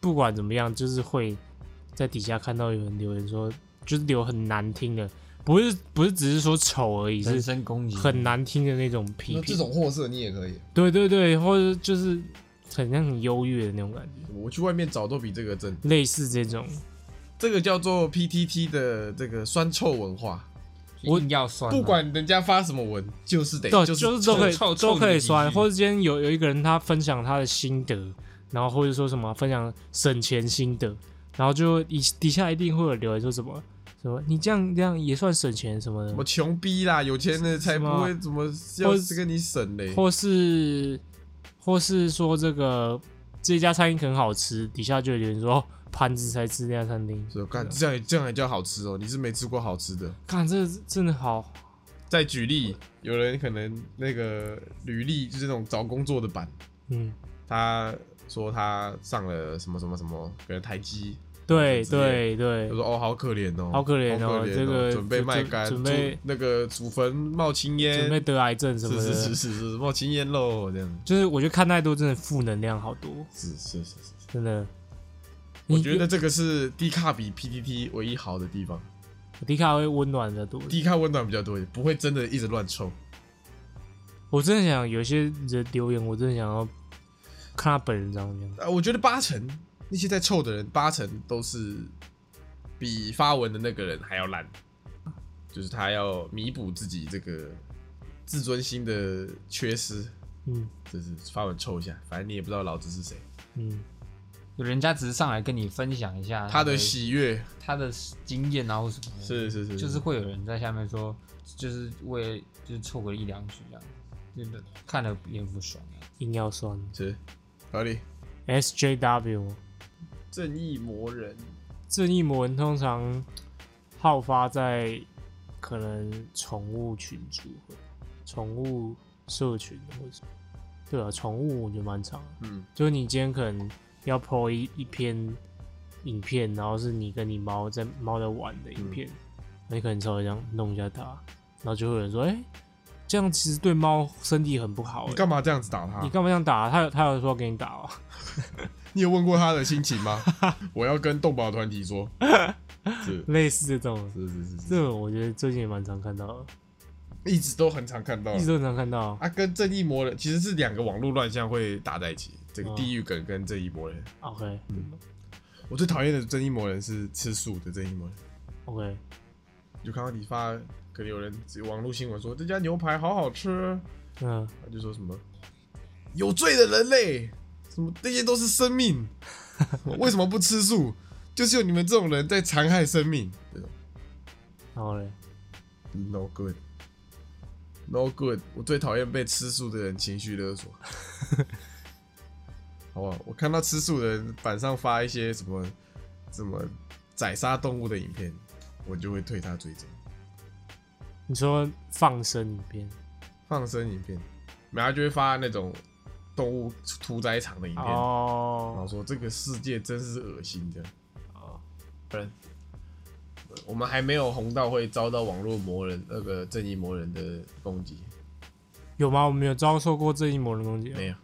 不管怎么样，就是会在底下看到有人留言说，就是留很难听的，不是不是只是说丑而已，人是身攻击，很难听的那种批评。那这种货色你也可以，对对对，或者就是很像很优越的那种感觉，我去外面找都比这个真。类似这种。这个叫做 PTT 的这个酸臭文化，我硬要酸啊，不管人家发什么文，就是得对，就就是都可以臭臭都可以酸，或者今天有有一个人他分享他的心得，然后或者说什么分享省钱心得，然后就底底下一定会有留言说什么什么你这样这样也算省钱什么的。什么，穷逼啦，有钱的才不会怎么要或跟你省嘞。或是或是说这个这家餐厅很好吃，底下就有人说哦盘子才吃那家餐厅，是干这样也这样也叫好吃哦？你是没吃过好吃的。看这真的好。再举例，有人可能那个履历就是那种找工作的版，嗯，他说他上了什么什么什么，可能台积，对对对。他，说哦好可怜哦，好可怜哦这个准备卖干，准备那个祖坟冒青烟。准烟，备得癌症什么的，是是是是是冒青烟喽，这样。就是我觉得看太多真的负能量好多，是是是是。真的。我你觉得这个是低卡比 PPT 唯一好的地方低卡会温暖的多。低卡温暖比较多一点，不会真的一直乱臭。我真的想有些人留言，我真的想要看他本人长什么样。啊，我觉得八成那些在臭的人，八成都是比发文的那个人还要烂，就是他要弥补自己这个自尊心的缺失，嗯就是发文臭一下，反正你也不知道老子是谁，嗯，有人家只是上来跟你分享一下他的喜悦他的经验啊，或什么的，是是是，就是会有人在下面说，就是为了就是凑个一两句这样，真的看了也不爽啊。硬要酸。是合理。SJW 正义魔人，正义魔人通常好发在可能宠物群组、宠物社群或者什么。对啊，宠物我觉得蛮长。嗯，就是你今天可能要 po 一一篇影片，然后是你跟你猫在猫在玩的影片，那、你可能稍微这样弄一下它，然后就会有人说，哎、这样其实对猫身体很不好、欸。你干嘛这样子打它？你干嘛这样打、它有他有说要给你打哦、你有问过他的心情吗？我要跟动保团体说，是类似这种，是是是是，这种我觉得最近也蛮常看到的。一直都很常看到一。直都很常看到。啊，跟正义魔人其实是两个网络乱象会打在一起，这个哦。地狱梗跟正义魔人。OK 嗯。我最讨厌的正义魔人是吃素的正义魔人，OK，就看到你发，可能有人网络新闻说这家牛排好好吃，嗯，他就说什么有罪的人类，什么那些都是生命，为什么不吃素？就是有你们这种人在残害生命，这种然后嘞，no good。No good，我最讨厌被吃素的人情绪勒索。好不好？我看到吃素的人板上发一些什么什么宰杀动物的影片，我就会退他追踪。你说放生影片放生影片，然后就会发那种动物屠宰场的影片，然后哦，说这个世界真是恶心这样。哦不然，我们还没有红到会遭到网络魔人那个正义魔人的攻击，有吗？我们有遭受过正义魔人攻击？没有。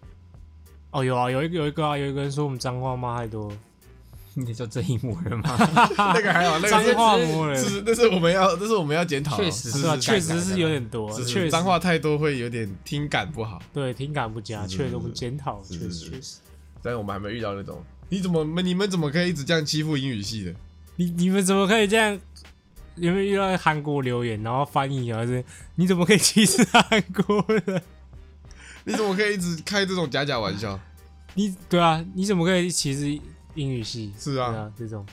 哦，有啊，有一个有一个啊，有一个人说我们脏话骂太多了，你说正义魔人吗？那个还好，那脏个话魔人，是是，那是我们要，但是我们要检讨，确实是确实是有点多，是确实脏话太多会有点听感不好，对听感不佳，确实我们检讨，确实确实。但是我们还没遇到那种，你怎么你们怎么可以一直这样欺负英语系的？你你们怎么可以这样？有没有遇到韩国留言，然后翻译啊？是你怎么可以歧视韩国人？你怎么可以一直开这种假假玩笑？你对啊，你怎么可以歧视英语系？是啊，对啊，这种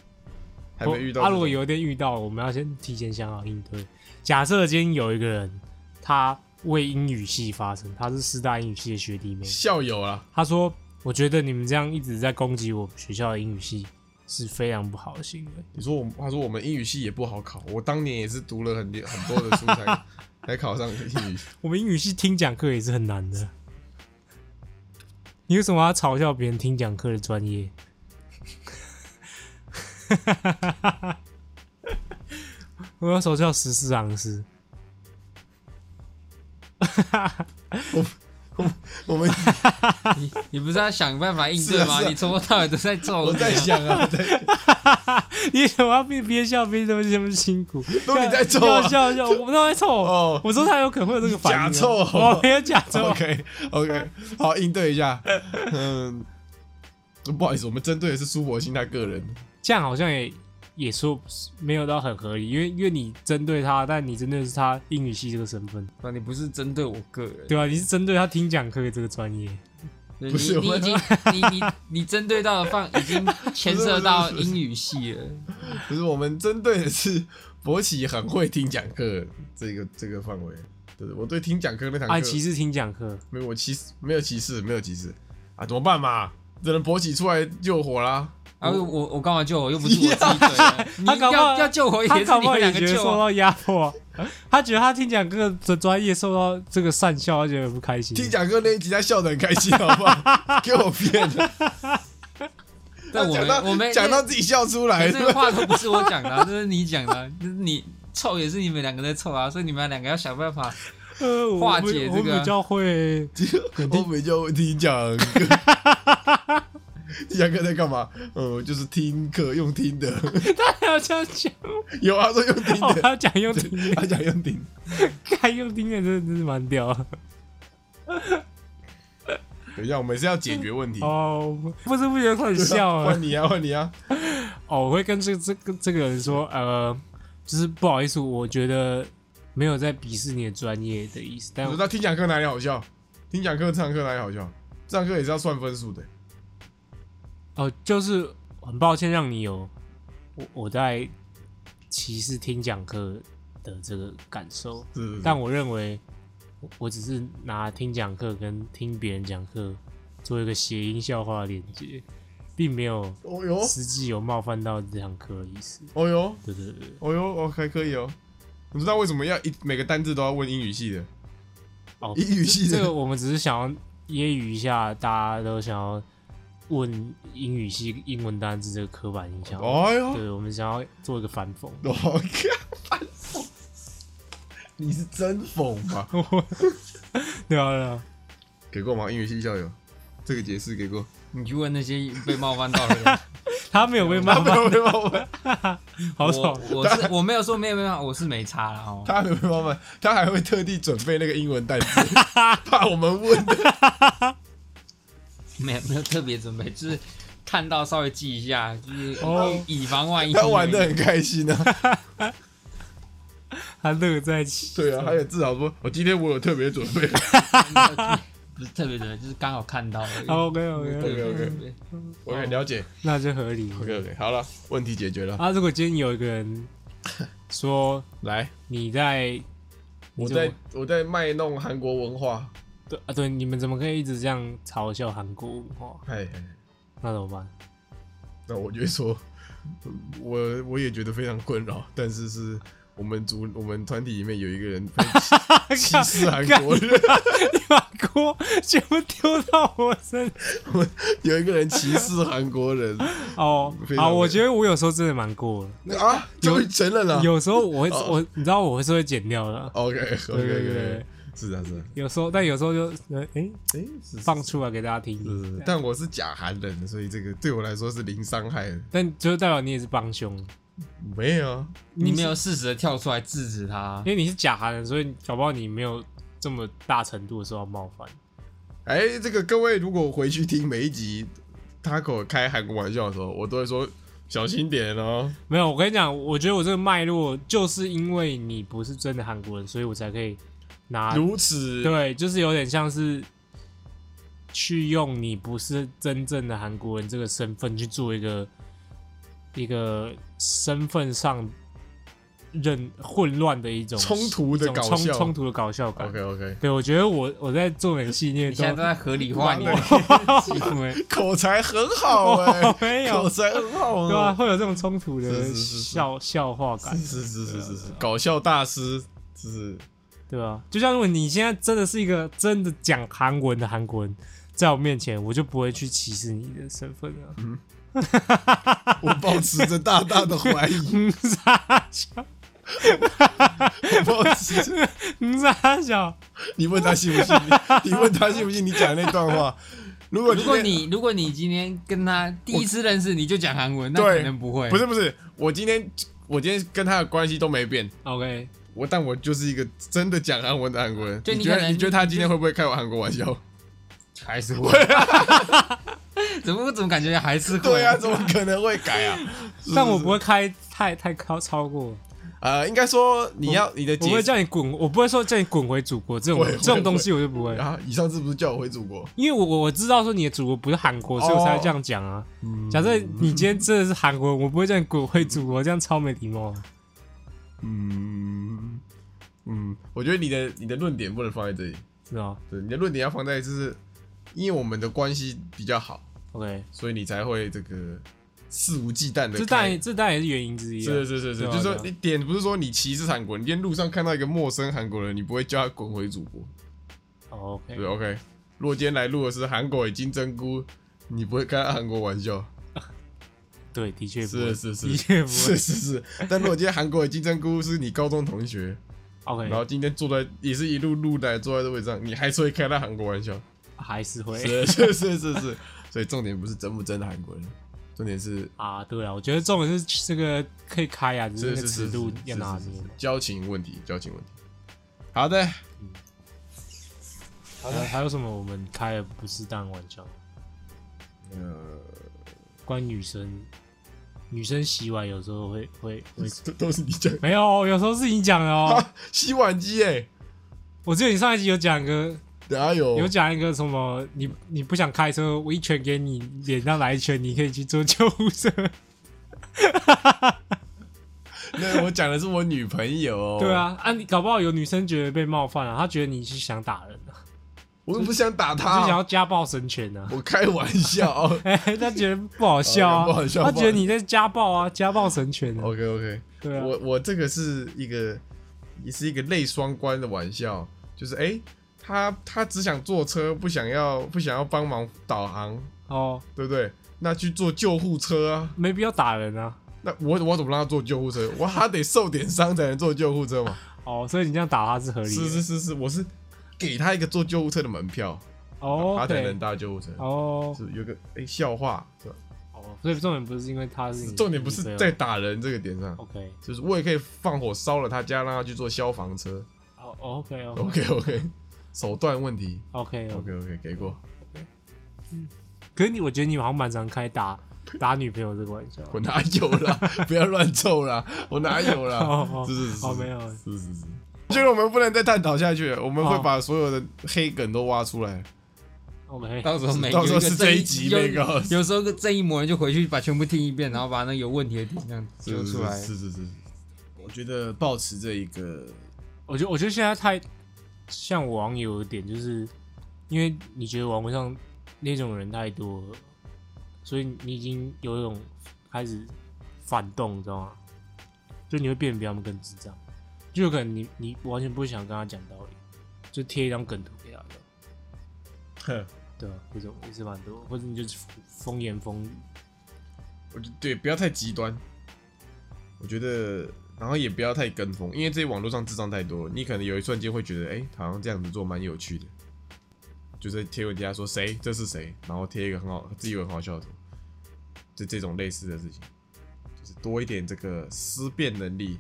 还没遇到这种。啊，如果有一天遇到，我们要先提前想好应对。假设今天有一个人，他为英语系发声，他是师大英语系的学弟妹，校友啊，他说：“我觉得你们这样一直在攻击我们学校的英语系是非常不好的行为。你说我们，他说我们英语系也不好考，我当年也是读了很很多的书才 才考上英语。我们英语系听讲课也是很难的。你为什么要嘲笑别人听讲课的专业？我要嘲笑十四行诗。们你你不是要想办法应对吗？是啊是啊你从头到尾都在做。我在想啊，我在 你为什么要边边笑边这么这么辛苦？都你在凑要啊。笑笑，我们都在凑。哦我说他有可能会有这个反应啊。假凑我没有假凑。OK OK，好应对一下。嗯，不好意思，我们针对的是苏博兴他个人。这样好像也也说没有到很合理，因为因为你针对他，但你针对的是他英语系这个身份，那你不是针对我个人，对吧、你是针对他听讲课这个专业。你不是我你已经你你你针对到的范已经牵涉到英语系了。不是我们针对的是博奇很会听讲课这个这个范围。对，我对听讲课那堂啊，歧视听讲课，没有我歧视，没有歧视，没有歧视啊，怎么办嘛？只能博起出来救火啦！啊，我我我干嘛救我？又不是我自己对的。你他搞不好要要救我，他也是你搞不好也们两个救我。觉得受到压迫、啊，他觉得他听讲哥的专业受到这个善笑，他觉得很不开心。听讲哥那一集他笑得很开心，好不好？给我骗了，但我讲到们我们讲到自己笑出来，这个话都不是我讲的啊，这是你讲的啊，就是你臭也是你们两个在臭啊，所以你们两个要想办法。呃，我化解这个我比较会，我比较会听讲课。听讲课在干嘛？呃，就是听课用听的。他还要这样讲，有啊，说用听哦，的，他讲用听的，他讲用听。看用听的真的真是蛮屌的。等一下，我们是要解决问题。哦，不知不觉开始笑了 换。你啊，换你啊！哦，我会跟这这个这个人说，呃，就是不好意思，我觉得没有在鄙视你的专业的意思，但我知道听讲课哪里好笑？听讲课这堂课哪里好笑？这堂课也是要算分数的。哦，就是很抱歉让你有我我在歧视听讲课的这个感受，是是是但我认为我我只是拿听讲课跟听别人讲课做一个谐音笑话的连接，并没有哦哟，实际有冒犯到这堂课的意思。哦哟，对对对，哦哟，哦还可以哦。你知道为什么要一每个单字都要问英语系的？哦，英语系的这个我们只是想要揶揄一下，大家都想要问英语系英文单字这个刻板印象。哎呦，对，我们想要做一个反讽。我靠，你是真讽吗？对啊，对啊，给过吗？英语系校友，这个解释给过。你去问那些被冒犯到的人，他没有被冒他没犯，有被冒犯，好爽。我我是我没有说没有没有，我是没差了哦。他没有被冒犯，他还会特地准备那个英文单词，怕我们问。没有没有特别准备，就是看到稍微记一下，就是哦以以防万一。他玩的很开心啊，他乐在其对啊，他也至少说，我今天我有特别准备。不是特别准备，就是刚好看到而已。OK OK，OK，OK 对对我很了解。那就合理。OK OK，好了，问题解决了。啊，如果今天有一个人说来，你在，我在我在卖弄韩国文化。对啊对，你们怎么可以一直这样嘲笑韩国文化？哎，哎那怎么办？那我就会说，我我也觉得非常困扰，但是是我们组我们团体里面有一个人会歧 歧视韩国人，你把锅全部丢到我身我 有一个人歧视韩国人哦非。常好，我非觉得我有时候真的蛮过的。啊，就承认了。有时候我会哦我你知道我会是会剪掉的，OK 对 OK OK，对，是啊是啊，有时候但有时候就呃诶哎是放出来给大家听是是，但我是假韩人，所以这个对我来说是零伤害的。但就代表你也是帮凶，没有啊，你没有适时的跳出来制止他因。为你是假韩人，所以搞不好你没有这么大程度的受到冒犯。哎，这个各位如果回去听每一集 Taco 开韩国玩笑的时候，我都会说小心点哦。没有，我跟你讲，我觉得我这个脉络就是因为你不是真的韩国人，所以我才可以拿如此对，就是有点像是去用你不是真正的韩国人这个身份去做一个一个身份上认混乱的一种冲突的搞笑冲突的搞笑感。OK OK，对，我觉得我我在做人系列你现在都都在合理化你的完 行为。口才很好哎、我没有口才很好对吧、啊。会有这种冲突的是是是是笑笑话感是，是是是是是，搞笑大师，是对吧、就像如果你现在真的是一个真的讲韩文的韩国人，在我面前，我就不会去歧视你的身份了。我保持着大大的怀疑，嗯，傻笑，我保持着。嗯，傻笑。你问他信不信？你你问他信不信？你讲那段话，如果如果你如果你今天跟他第一次认识你就讲韩文，那对可能不会。不是不是，我今天我今天跟他的关系都没变，OK，我但我就是一个真的讲韩文的韩国人。就你觉得你觉得他今天会不会开我韩国玩笑？还是会。怎么我怎么感觉还是会？对啊，怎么可能会改啊？但我不会开太太高超过，呃，应该说你要你的我不会解叫你滚，我不会说叫你滚回祖国这种这种东西，我就不会。啊，你上次不是叫我回祖国？因为我我我知道说你的祖国不是韩国，所以我才会这样讲啊。假设你今天真的是韩国人，我不会叫你滚回祖国，这样超没礼貌啊。嗯嗯，我觉得你的你的论点不能放在这里，是啊对，你的论点要放在就是因为我们的关系比较好，？OK，所以你才会这个肆无忌惮的。这当然这当然也是原因之一啊。是是是是，就是说你点不是说你歧视韩国人，你今天路上看到一个陌生韩国人，你不会叫他滚回祖国，哦 OK，对 OK。如果今天来录的是韩国的金针菇，你不会开韩国玩笑，对，的确不是是是的确不是会。是是。但如果今天韩国的金针菇是你高中同学，OK，然后今天坐在也是一路路来坐在这位置上，你还是会开他韩国玩笑，还是会是是是是是。所以重点不是真不真的韩国人，重点是啊。对啊，我觉得重点是这个可以开啊，只是尺度要拿捏。交情问题，交情问题。好的，好的还有什么我们开的不适当玩笑？呃，关于女生，女生洗碗有时候会会会，都都是你讲。没有，有时候是你讲的哦。啊，洗碗机哎，我记得你上一集有讲一个，哪有？有讲一个什么，你你不想开车，我一拳给你脸上来一拳，你可以去坐救护车。那我讲的是我女朋友。对，啊，啊，你搞不好有女生觉得被冒犯了、她觉得你是想打人啊，我又不想打他就想，要家暴神拳啊。我开玩笑。哎、她觉得不好笑啊，哦不好笑他觉得你在家暴啊，家暴神拳啊。OK OK，对啊，我我这个是一个也是一个类双关的玩笑，就是哎、他他只想坐车，不想要不想要帮忙导航，哦，对不对？那去坐救护车啊。没必要打人啊。那我我怎么让他坐救护车？我还得受点伤才能坐救护车嘛？哦，所以你这样打他是合理的。是是是是，我是给他一个坐救护车的门票，哦，他才能搭救护车。哦是有个哎、笑话是吧？哦哦，所以重点不是因为他是你 重点不是在打人这个点上，OK，就是我也可以放火烧了他家，让他去坐消防车。哦 OK OK OK，手段问题。OK OK OK，给过。嗯可是你，我觉得你好像蛮常开打打女朋友这个玩笑。我哪有啦？不要乱凑啦！我哪有啦？哦哦是是是，哦没有是是是。觉 得我们不能再探讨下去了，我们会哦把所有的黑梗都挖出来。OK，到时候每到时候有一个是这一集有那个有 时候个正义魔人就回去把全部听一遍，然后把那个有问题的点这样揪出来。是是是是。我觉得保持这一个，我觉得我觉得现在太像网友的点，就是因为你觉得网络上那种人太多了，所以你已经有一种开始反动，你知道吗？就你会变得比他们更智障，就有可能你你完全不想跟他讲道理，就贴一张梗图给他的，哼，对吧？这种也是蛮多，或者你就是风言风语，我觉得对，不要太极端。我觉得，然后也不要太跟风，因为这些网络上智障太多了，你可能有一瞬间会觉得，哎、好像这样子做蛮有趣的。就是贴文底下说谁这是谁，然后贴一个很好自以为很好笑的图，就这种类似的事情，就是多一点这个思辨能力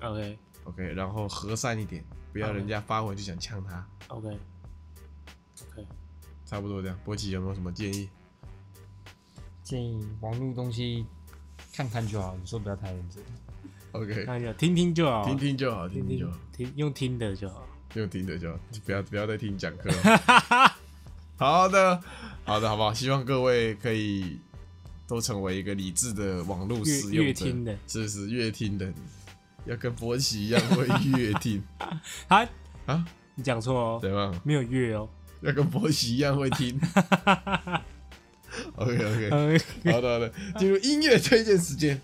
OK，OK，然后和善一点，不要人家发火就想呛他，OK OK，差不多这样。波奇有没有什么建议？建议网络东西看看就好，有时候不要太认真。OK，那就听听就好，听听就好，听听听就好听。听用听的就好。用听的就好，不要不要再听讲课。好的，好的，好不好？希望各位可以都成为一个理智的网络使用者，越听的，是是越听的，要跟博奇一样会乐听 啊啊？你讲错哦，怎样？没有乐哦。要跟博奇一样会听。OK OK，呃，好的好的，进入音乐推荐时间。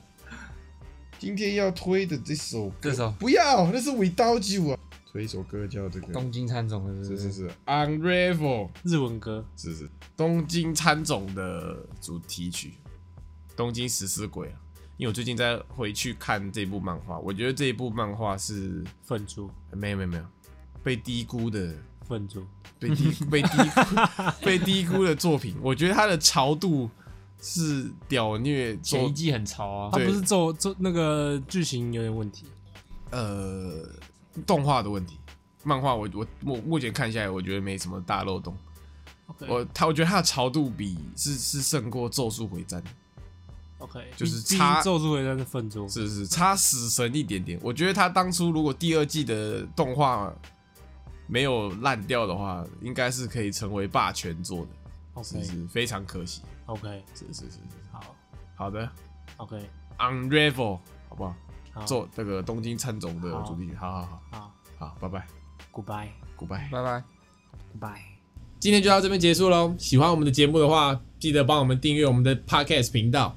今天要推的这首歌，这首不要，那是 Without You 啊。推一首歌叫这个，东京参总的是是是 Unravel。日文歌是是东京参总的主题曲《东京食尸鬼》啊。因为我最近在回去看这部漫画，我觉得这一部漫画是粪猪，没有没有没有被低估的，粪猪，被低被低估 被低估的作品。我觉得它的潮度是屌虐前一季很潮啊它，不是做做那个剧情有点问题。呃动画的问题。漫画我我目目前看下来，我觉得没什么大漏洞。我他我觉得他的潮度比是是胜过《咒术回战》。OK，就是差咒术回战是粪猪，是是差死神一点点。我觉得他当初如果第二季的动画没有烂掉的话，应该是可以成为霸权做的，OK 是是非常可惜。OK 是是是是，好好的 OK，Unravel 好不好？好做这个东京参总的好主题曲，好好好好好，拜拜 Goodbye，Goodbye。拜拜。Goodbye。今天就到这边结束喽。喜欢我们的节目的话，记得帮我们订阅我们的 Podcast 频道，